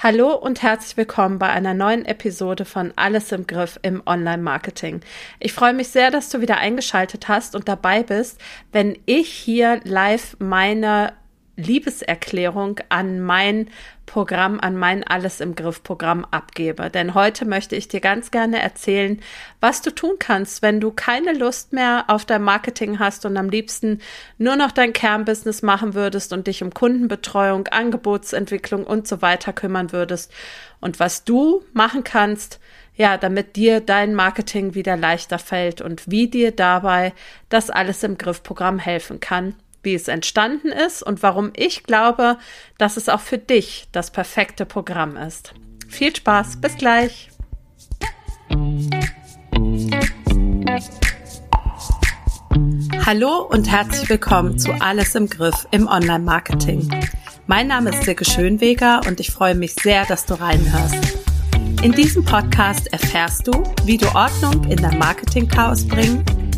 Hallo und herzlich willkommen bei einer neuen Episode von Alles im Griff im Online-Marketing. Ich freue mich sehr, dass du wieder eingeschaltet hast und dabei bist, wenn ich hier live meine Liebeserklärung an mein Programm, an mein Alles im Griff Programm abgebe. Denn heute möchte ich dir ganz gerne erzählen, was du tun kannst, wenn du keine Lust mehr auf dein Marketing hast und am liebsten nur noch dein Kernbusiness machen würdest und dich um Kundenbetreuung, Angebotsentwicklung und so weiter kümmern würdest. Und was du machen kannst, ja, damit dir dein Marketing wieder leichter fällt und wie dir dabei das Alles im Griff Programm helfen kann wie es entstanden ist und warum ich glaube, dass es auch für dich das perfekte Programm ist. Viel Spaß, bis gleich. Hallo und herzlich willkommen zu Alles im Griff im Online-Marketing. Mein Name ist Silke Schönweger und ich freue mich sehr, dass du reinhörst. In diesem Podcast erfährst du, wie du Ordnung in dein Marketing-Chaos bringen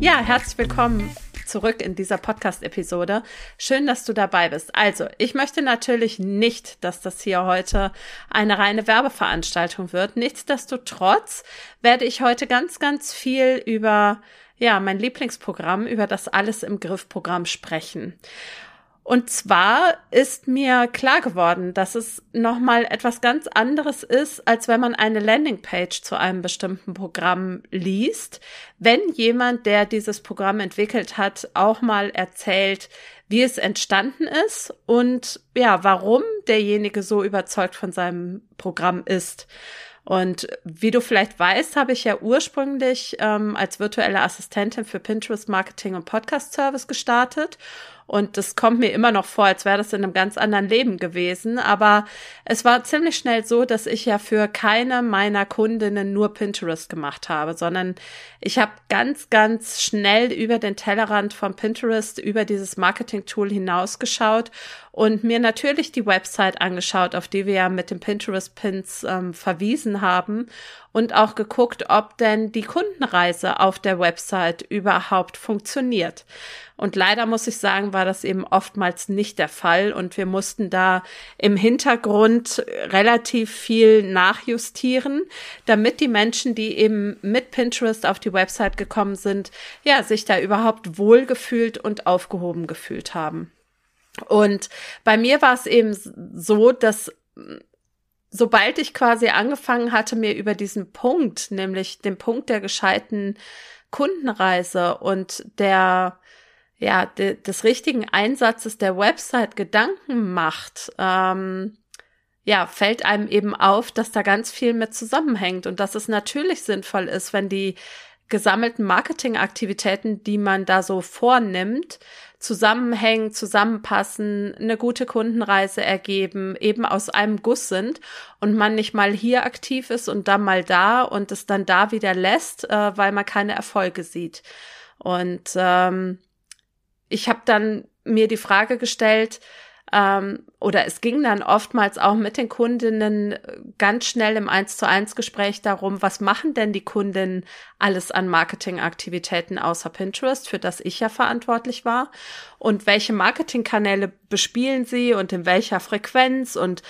Ja, herzlich willkommen zurück in dieser Podcast-Episode. Schön, dass du dabei bist. Also, ich möchte natürlich nicht, dass das hier heute eine reine Werbeveranstaltung wird. Nichtsdestotrotz werde ich heute ganz, ganz viel über ja, mein Lieblingsprogramm, über das Alles im Griff Programm sprechen. Und zwar ist mir klar geworden, dass es nochmal etwas ganz anderes ist, als wenn man eine Landingpage zu einem bestimmten Programm liest. Wenn jemand, der dieses Programm entwickelt hat, auch mal erzählt, wie es entstanden ist und ja, warum derjenige so überzeugt von seinem Programm ist. Und wie du vielleicht weißt, habe ich ja ursprünglich ähm, als virtuelle Assistentin für Pinterest Marketing und Podcast Service gestartet und das kommt mir immer noch vor, als wäre das in einem ganz anderen Leben gewesen. Aber es war ziemlich schnell so, dass ich ja für keine meiner Kundinnen nur Pinterest gemacht habe, sondern ich habe ganz, ganz schnell über den Tellerrand von Pinterest, über dieses Marketing-Tool hinausgeschaut und mir natürlich die Website angeschaut, auf die wir ja mit den Pinterest-Pins ähm, verwiesen haben und auch geguckt, ob denn die Kundenreise auf der Website überhaupt funktioniert. Und leider muss ich sagen, war das eben oftmals nicht der Fall und wir mussten da im Hintergrund relativ viel nachjustieren, damit die Menschen, die eben mit Pinterest auf die Website gekommen sind, ja, sich da überhaupt wohlgefühlt und aufgehoben gefühlt haben. Und bei mir war es eben so, dass sobald ich quasi angefangen hatte, mir über diesen Punkt, nämlich den Punkt der gescheiten Kundenreise und der ja de, des richtigen Einsatzes der Website Gedanken macht, ähm, ja, fällt einem eben auf, dass da ganz viel mit zusammenhängt und dass es natürlich sinnvoll ist, wenn die gesammelten Marketingaktivitäten, die man da so vornimmt, zusammenhängen, zusammenpassen, eine gute Kundenreise ergeben, eben aus einem Guss sind und man nicht mal hier aktiv ist und dann mal da und es dann da wieder lässt, äh, weil man keine Erfolge sieht. Und ähm, ich habe dann mir die Frage gestellt, ähm, oder es ging dann oftmals auch mit den Kundinnen ganz schnell im Eins zu eins Gespräch darum, was machen denn die Kundinnen alles an Marketingaktivitäten außer Pinterest, für das ich ja verantwortlich war und welche Marketingkanäle bespielen sie und in welcher Frequenz und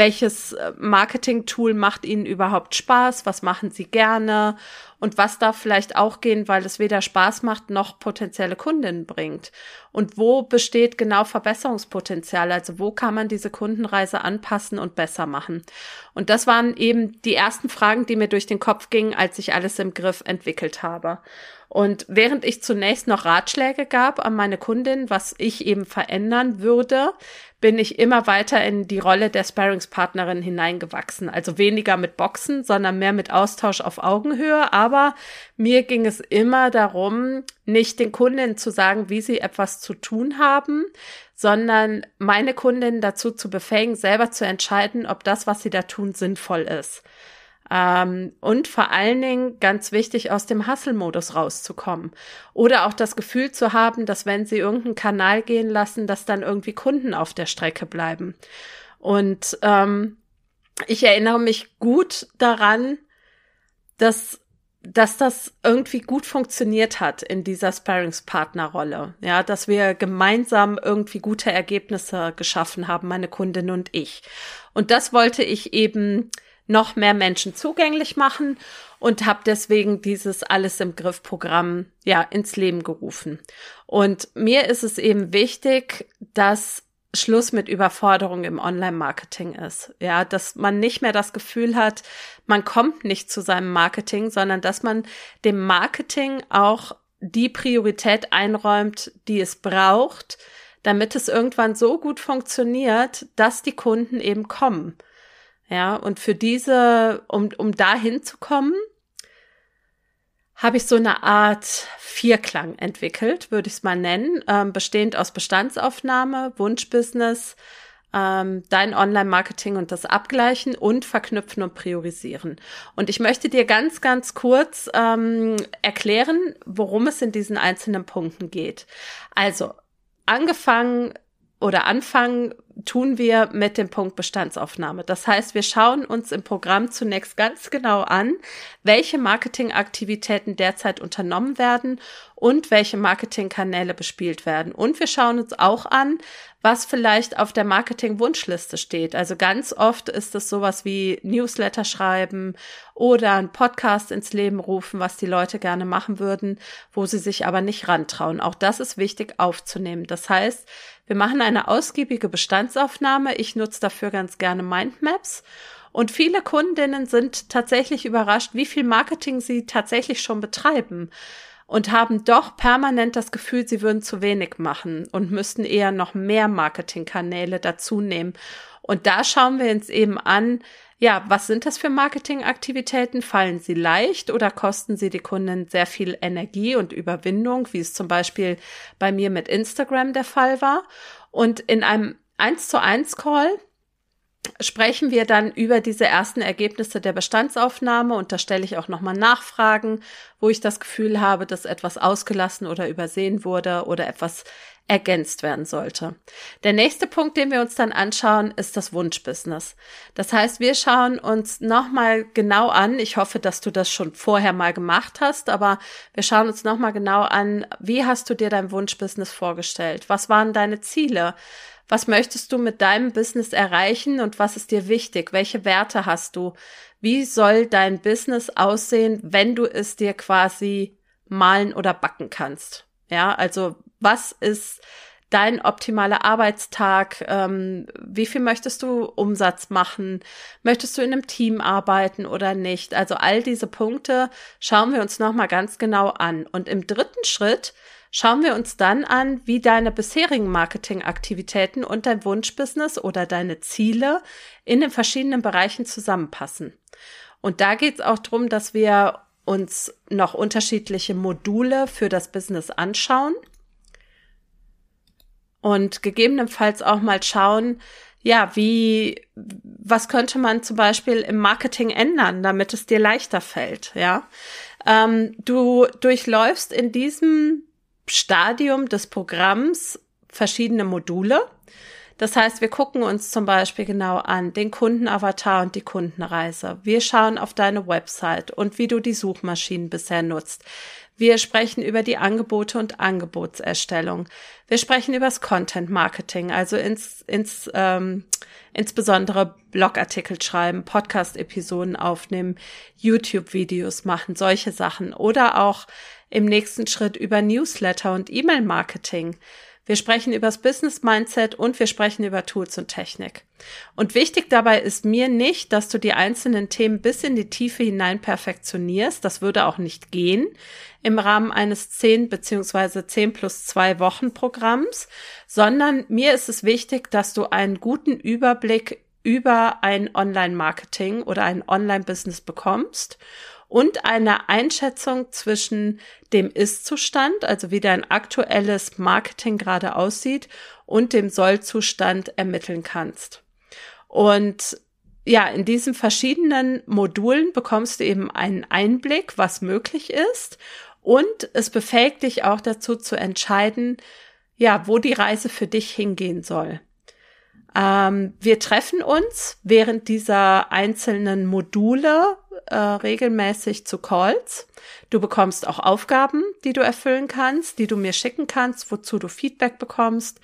welches äh, Marketing-Tool macht ihnen überhaupt Spaß, was machen sie gerne und was darf vielleicht auch gehen, weil es weder Spaß macht noch potenzielle Kundinnen bringt. Und wo besteht genau Verbesserungspotenzial? Also wo kann man diese Kundenreise anpassen und besser machen? Und das waren eben die ersten Fragen, die mir durch den Kopf gingen, als ich alles im Griff entwickelt habe. Und während ich zunächst noch Ratschläge gab an meine Kundin, was ich eben verändern würde, bin ich immer weiter in die Rolle der Sparringspartnerin hineingewachsen. Also weniger mit Boxen, sondern mehr mit Austausch auf Augenhöhe. Aber mir ging es immer darum, nicht den Kundinnen zu sagen, wie sie etwas zu tun haben, sondern meine Kundinnen dazu zu befähigen, selber zu entscheiden, ob das, was sie da tun, sinnvoll ist. Ähm, und vor allen Dingen ganz wichtig, aus dem Hustle-Modus rauszukommen. Oder auch das Gefühl zu haben, dass wenn sie irgendeinen Kanal gehen lassen, dass dann irgendwie Kunden auf der Strecke bleiben. Und ähm, ich erinnere mich gut daran, dass dass das irgendwie gut funktioniert hat in dieser Sparringspartnerrolle. Ja, dass wir gemeinsam irgendwie gute Ergebnisse geschaffen haben, meine Kundin und ich. Und das wollte ich eben noch mehr Menschen zugänglich machen und habe deswegen dieses Alles im Griff Programm ja ins Leben gerufen. Und mir ist es eben wichtig, dass Schluss mit Überforderung im Online-Marketing ist. Ja, dass man nicht mehr das Gefühl hat, man kommt nicht zu seinem Marketing, sondern dass man dem Marketing auch die Priorität einräumt, die es braucht, damit es irgendwann so gut funktioniert, dass die Kunden eben kommen. Ja, und für diese, um, um da hinzukommen, habe ich so eine Art Vierklang entwickelt, würde ich es mal nennen, ähm, bestehend aus Bestandsaufnahme, Wunschbusiness, ähm, dein Online-Marketing und das Abgleichen und Verknüpfen und Priorisieren. Und ich möchte dir ganz, ganz kurz ähm, erklären, worum es in diesen einzelnen Punkten geht. Also, angefangen oder anfangen tun wir mit dem Punkt Bestandsaufnahme. Das heißt, wir schauen uns im Programm zunächst ganz genau an, welche Marketingaktivitäten derzeit unternommen werden und welche Marketingkanäle bespielt werden. Und wir schauen uns auch an, was vielleicht auf der Marketing-Wunschliste steht. Also ganz oft ist es sowas wie Newsletter schreiben oder ein Podcast ins Leben rufen, was die Leute gerne machen würden, wo sie sich aber nicht rantrauen. Auch das ist wichtig aufzunehmen. Das heißt, wir machen eine ausgiebige Bestandsaufnahme. Ich nutze dafür ganz gerne Mindmaps. Und viele Kundinnen sind tatsächlich überrascht, wie viel Marketing sie tatsächlich schon betreiben und haben doch permanent das Gefühl, sie würden zu wenig machen und müssten eher noch mehr Marketingkanäle dazu nehmen. Und da schauen wir uns eben an, ja, was sind das für Marketingaktivitäten? Fallen sie leicht oder kosten sie die Kunden sehr viel Energie und Überwindung, wie es zum Beispiel bei mir mit Instagram der Fall war? Und in einem 1 zu 1 Call. Sprechen wir dann über diese ersten Ergebnisse der Bestandsaufnahme. Und da stelle ich auch nochmal Nachfragen, wo ich das Gefühl habe, dass etwas ausgelassen oder übersehen wurde oder etwas ergänzt werden sollte. Der nächste Punkt, den wir uns dann anschauen, ist das Wunschbusiness. Das heißt, wir schauen uns nochmal genau an. Ich hoffe, dass du das schon vorher mal gemacht hast, aber wir schauen uns nochmal genau an, wie hast du dir dein Wunschbusiness vorgestellt? Was waren deine Ziele? Was möchtest du mit deinem Business erreichen und was ist dir wichtig? Welche Werte hast du? Wie soll dein Business aussehen, wenn du es dir quasi malen oder backen kannst? Ja, also was ist dein optimaler Arbeitstag? Ähm, wie viel möchtest du Umsatz machen? Möchtest du in einem Team arbeiten oder nicht? Also all diese Punkte schauen wir uns nochmal ganz genau an. Und im dritten Schritt schauen wir uns dann an, wie deine bisherigen Marketingaktivitäten und dein Wunschbusiness oder deine Ziele in den verschiedenen Bereichen zusammenpassen. Und da geht es auch darum, dass wir uns noch unterschiedliche Module für das Business anschauen und gegebenenfalls auch mal schauen, ja, wie, was könnte man zum Beispiel im Marketing ändern, damit es dir leichter fällt, ja. Ähm, du durchläufst in diesem Stadium des Programms verschiedene Module. Das heißt, wir gucken uns zum Beispiel genau an den Kundenavatar und die Kundenreise. Wir schauen auf deine Website und wie du die Suchmaschinen bisher nutzt. Wir sprechen über die Angebote und Angebotserstellung. Wir sprechen über das Content Marketing, also ins, ins, ähm, insbesondere Blogartikel schreiben, Podcast-Episoden aufnehmen, YouTube-Videos machen, solche Sachen. Oder auch im nächsten Schritt über Newsletter und E-Mail-Marketing. Wir sprechen über das Business Mindset und wir sprechen über Tools und Technik. Und wichtig dabei ist mir nicht, dass du die einzelnen Themen bis in die Tiefe hinein perfektionierst. Das würde auch nicht gehen im Rahmen eines 10 beziehungsweise 10 plus 2 Wochen Programms, sondern mir ist es wichtig, dass du einen guten Überblick über ein Online-Marketing oder ein Online-Business bekommst und eine Einschätzung zwischen dem Ist-Zustand, also wie dein aktuelles Marketing gerade aussieht, und dem Soll-Zustand ermitteln kannst. Und ja, in diesen verschiedenen Modulen bekommst du eben einen Einblick, was möglich ist. Und es befähigt dich auch dazu zu entscheiden, ja, wo die Reise für dich hingehen soll. Ähm, wir treffen uns während dieser einzelnen Module äh, regelmäßig zu Calls. Du bekommst auch Aufgaben, die du erfüllen kannst, die du mir schicken kannst, wozu du Feedback bekommst.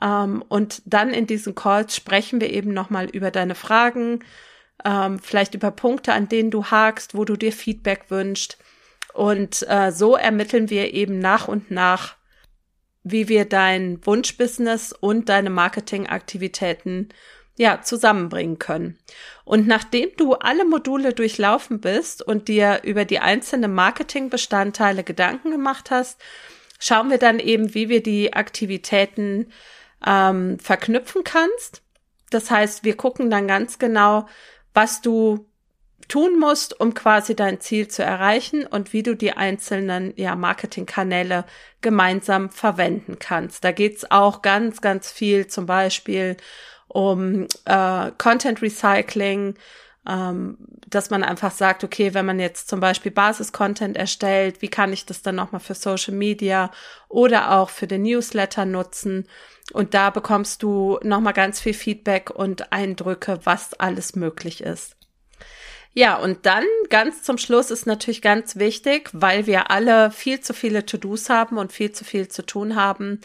Ähm, und dann in diesen Calls sprechen wir eben nochmal über deine Fragen, ähm, vielleicht über Punkte, an denen du hakst, wo du dir Feedback wünschst. Und äh, so ermitteln wir eben nach und nach, wie wir dein Wunschbusiness und deine Marketingaktivitäten ja, zusammenbringen können. Und nachdem du alle Module durchlaufen bist und dir über die einzelnen Marketingbestandteile Gedanken gemacht hast, schauen wir dann eben, wie wir die Aktivitäten ähm, verknüpfen kannst. Das heißt, wir gucken dann ganz genau, was du tun musst, um quasi dein Ziel zu erreichen und wie du die einzelnen ja, Marketingkanäle gemeinsam verwenden kannst. Da geht's auch ganz, ganz viel zum Beispiel um äh, Content Recycling, ähm, dass man einfach sagt, okay, wenn man jetzt zum Beispiel Basis-Content erstellt, wie kann ich das dann nochmal für Social Media oder auch für den Newsletter nutzen? Und da bekommst du nochmal ganz viel Feedback und Eindrücke, was alles möglich ist. Ja, und dann ganz zum Schluss ist natürlich ganz wichtig, weil wir alle viel zu viele To-Dos haben und viel zu viel zu tun haben,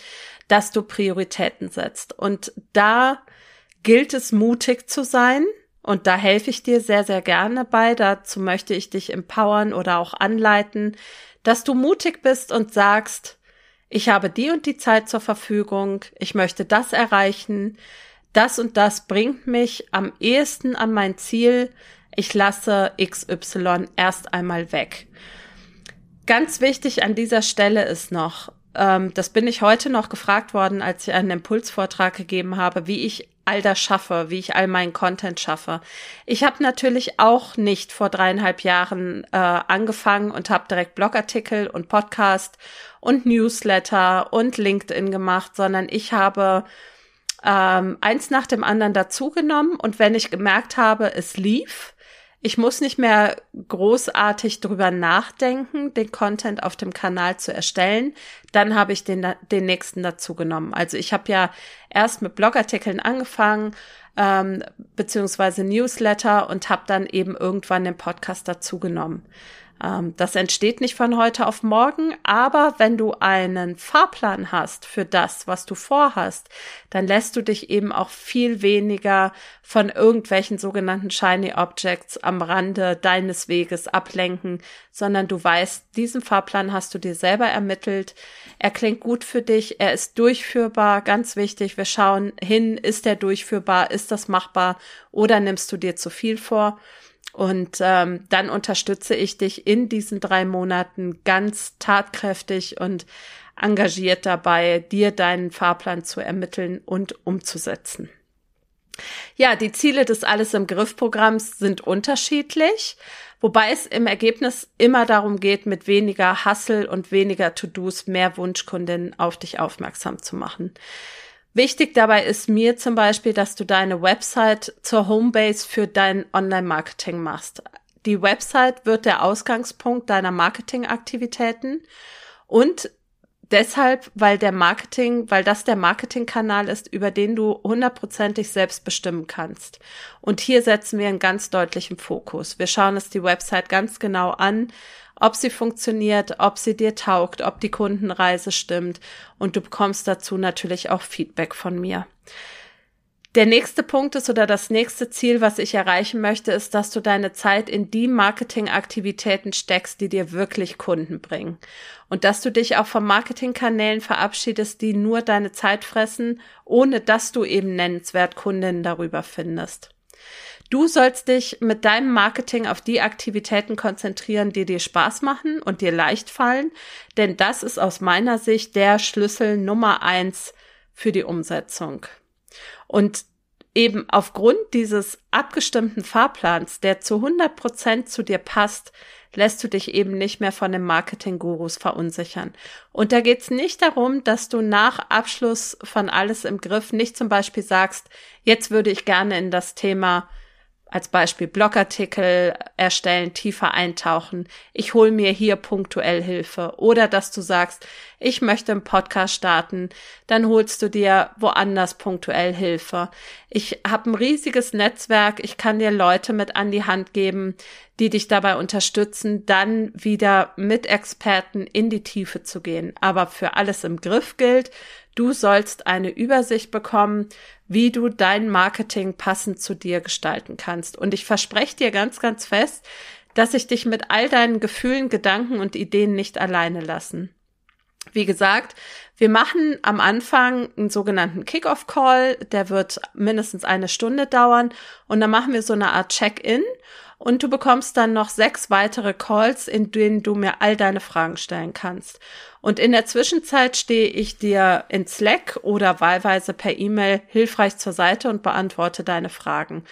dass du Prioritäten setzt. Und da gilt es mutig zu sein. Und da helfe ich dir sehr, sehr gerne bei. Dazu möchte ich dich empowern oder auch anleiten, dass du mutig bist und sagst, ich habe die und die Zeit zur Verfügung, ich möchte das erreichen, das und das bringt mich am ehesten an mein Ziel, ich lasse XY erst einmal weg. Ganz wichtig an dieser Stelle ist noch, ähm, das bin ich heute noch gefragt worden, als ich einen Impulsvortrag gegeben habe, wie ich all das schaffe, wie ich all meinen Content schaffe. Ich habe natürlich auch nicht vor dreieinhalb Jahren äh, angefangen und habe direkt Blogartikel und Podcast und Newsletter und LinkedIn gemacht, sondern ich habe ähm, eins nach dem anderen dazugenommen und wenn ich gemerkt habe, es lief, ich muss nicht mehr großartig drüber nachdenken, den Content auf dem Kanal zu erstellen. Dann habe ich den, den nächsten dazu genommen. Also ich habe ja erst mit Blogartikeln angefangen, ähm, beziehungsweise Newsletter und habe dann eben irgendwann den Podcast dazu genommen. Ähm, das entsteht nicht von heute auf morgen, aber wenn du einen Fahrplan hast für das, was du vorhast, dann lässt du dich eben auch viel weniger von irgendwelchen sogenannten Shiny Objects am Rande deines Weges ablenken, sondern du weißt, diesen Fahrplan hast du dir selber ermittelt. Er klingt gut für dich, er ist durchführbar, ganz wichtig. Wir schauen hin, ist er durchführbar, ist das machbar oder nimmst du dir zu viel vor? Und ähm, dann unterstütze ich dich in diesen drei Monaten ganz tatkräftig und engagiert dabei, dir deinen Fahrplan zu ermitteln und umzusetzen. Ja, die Ziele des Alles im Griff Programms sind unterschiedlich, wobei es im Ergebnis immer darum geht, mit weniger Hassel und weniger To-Dos mehr Wunschkundinnen auf dich aufmerksam zu machen. Wichtig dabei ist mir zum Beispiel, dass du deine Website zur Homebase für dein Online-Marketing machst. Die Website wird der Ausgangspunkt deiner Marketingaktivitäten und deshalb, weil der Marketing, weil das der Marketingkanal ist, über den du hundertprozentig selbst bestimmen kannst. Und hier setzen wir einen ganz deutlichen Fokus. Wir schauen uns die Website ganz genau an ob sie funktioniert, ob sie dir taugt, ob die Kundenreise stimmt und du bekommst dazu natürlich auch Feedback von mir. Der nächste Punkt ist oder das nächste Ziel, was ich erreichen möchte, ist, dass du deine Zeit in die Marketingaktivitäten steckst, die dir wirklich Kunden bringen. Und dass du dich auch von Marketingkanälen verabschiedest, die nur deine Zeit fressen, ohne dass du eben nennenswert Kundinnen darüber findest. Du sollst dich mit deinem Marketing auf die Aktivitäten konzentrieren, die dir Spaß machen und dir leicht fallen, denn das ist aus meiner Sicht der Schlüssel Nummer eins für die Umsetzung. Und eben aufgrund dieses abgestimmten Fahrplans, der zu 100 Prozent zu dir passt, lässt du dich eben nicht mehr von den Marketing-Gurus verunsichern. Und da geht's nicht darum, dass du nach Abschluss von alles im Griff nicht zum Beispiel sagst, jetzt würde ich gerne in das Thema als Beispiel Blogartikel erstellen, tiefer eintauchen. Ich hole mir hier punktuell Hilfe. Oder dass du sagst, ich möchte einen Podcast starten, dann holst du dir woanders punktuell Hilfe. Ich habe ein riesiges Netzwerk, ich kann dir Leute mit an die Hand geben, die dich dabei unterstützen, dann wieder mit Experten in die Tiefe zu gehen. Aber für alles im Griff gilt, du sollst eine Übersicht bekommen, wie du dein Marketing passend zu dir gestalten kannst. Und ich verspreche dir ganz, ganz fest, dass ich dich mit all deinen Gefühlen, Gedanken und Ideen nicht alleine lassen. Wie gesagt, wir machen am Anfang einen sogenannten Kick-off-Call, der wird mindestens eine Stunde dauern und dann machen wir so eine Art Check-in und du bekommst dann noch sechs weitere Calls, in denen du mir all deine Fragen stellen kannst. Und in der Zwischenzeit stehe ich dir in Slack oder wahlweise per E-Mail hilfreich zur Seite und beantworte deine Fragen.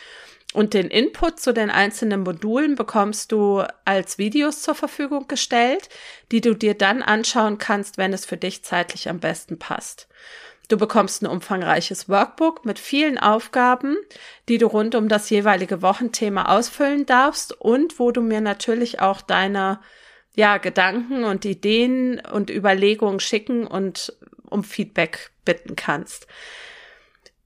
Und den Input zu den einzelnen Modulen bekommst du als Videos zur Verfügung gestellt, die du dir dann anschauen kannst, wenn es für dich zeitlich am besten passt. Du bekommst ein umfangreiches Workbook mit vielen Aufgaben, die du rund um das jeweilige Wochenthema ausfüllen darfst und wo du mir natürlich auch deine ja, Gedanken und Ideen und Überlegungen schicken und um Feedback bitten kannst.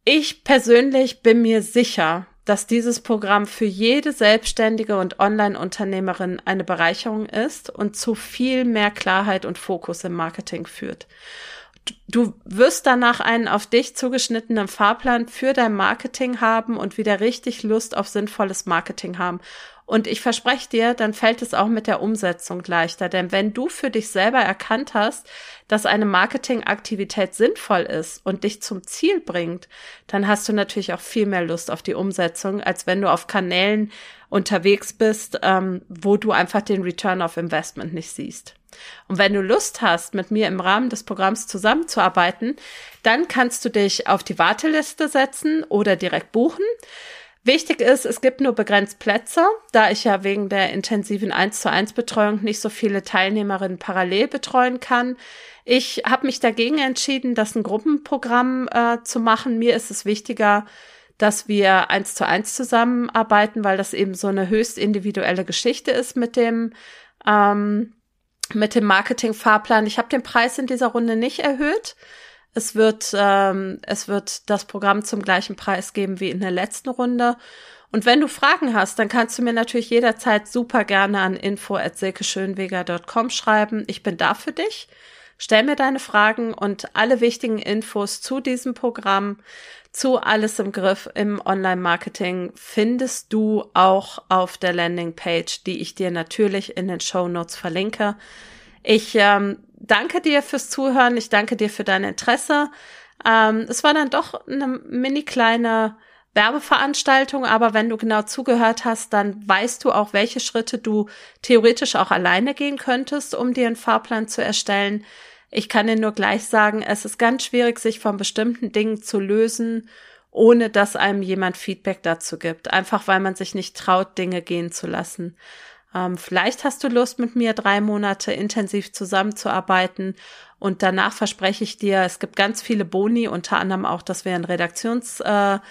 Ich persönlich bin mir sicher, dass dieses Programm für jede Selbstständige und Online-Unternehmerin eine Bereicherung ist und zu viel mehr Klarheit und Fokus im Marketing führt du wirst danach einen auf dich zugeschnittenen Fahrplan für dein Marketing haben und wieder richtig Lust auf sinnvolles Marketing haben. Und ich verspreche dir, dann fällt es auch mit der Umsetzung leichter. Denn wenn du für dich selber erkannt hast, dass eine Marketingaktivität sinnvoll ist und dich zum Ziel bringt, dann hast du natürlich auch viel mehr Lust auf die Umsetzung, als wenn du auf Kanälen unterwegs bist, ähm, wo du einfach den Return of Investment nicht siehst. Und wenn du Lust hast, mit mir im Rahmen des Programms zusammenzuarbeiten, dann kannst du dich auf die Warteliste setzen oder direkt buchen. Wichtig ist, es gibt nur begrenzt Plätze, da ich ja wegen der intensiven 1 zu 1 Betreuung nicht so viele Teilnehmerinnen parallel betreuen kann. Ich habe mich dagegen entschieden, das ein Gruppenprogramm äh, zu machen. Mir ist es wichtiger, dass wir eins zu eins zusammenarbeiten, weil das eben so eine höchst individuelle Geschichte ist mit dem ähm, mit dem Marketing-Fahrplan. Ich habe den Preis in dieser Runde nicht erhöht. Es wird, ähm, es wird das Programm zum gleichen Preis geben wie in der letzten Runde. Und wenn du Fragen hast, dann kannst du mir natürlich jederzeit super gerne an info.silkeschönweger.com schreiben. Ich bin da für dich. Stell mir deine Fragen und alle wichtigen Infos zu diesem Programm, zu Alles im Griff im Online-Marketing findest du auch auf der Landingpage, die ich dir natürlich in den Show Notes verlinke. Ich ähm, danke dir fürs Zuhören. Ich danke dir für dein Interesse. Ähm, es war dann doch eine mini kleine Werbeveranstaltung, aber wenn du genau zugehört hast, dann weißt du auch, welche Schritte du theoretisch auch alleine gehen könntest, um dir einen Fahrplan zu erstellen. Ich kann dir nur gleich sagen, es ist ganz schwierig, sich von bestimmten Dingen zu lösen, ohne dass einem jemand Feedback dazu gibt. Einfach weil man sich nicht traut, Dinge gehen zu lassen. Ähm, vielleicht hast du Lust, mit mir drei Monate intensiv zusammenzuarbeiten und danach verspreche ich dir, es gibt ganz viele Boni, unter anderem auch, dass wir einen Redaktionsplan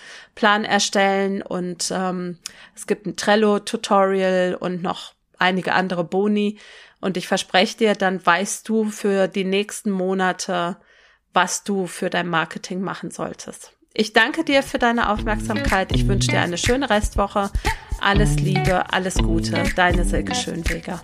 äh, erstellen und ähm, es gibt ein Trello-Tutorial und noch einige andere Boni. Und ich verspreche dir, dann weißt du für die nächsten Monate, was du für dein Marketing machen solltest. Ich danke dir für deine Aufmerksamkeit. Ich wünsche dir eine schöne Restwoche. Alles Liebe, alles Gute. Deine Silke Schönweger.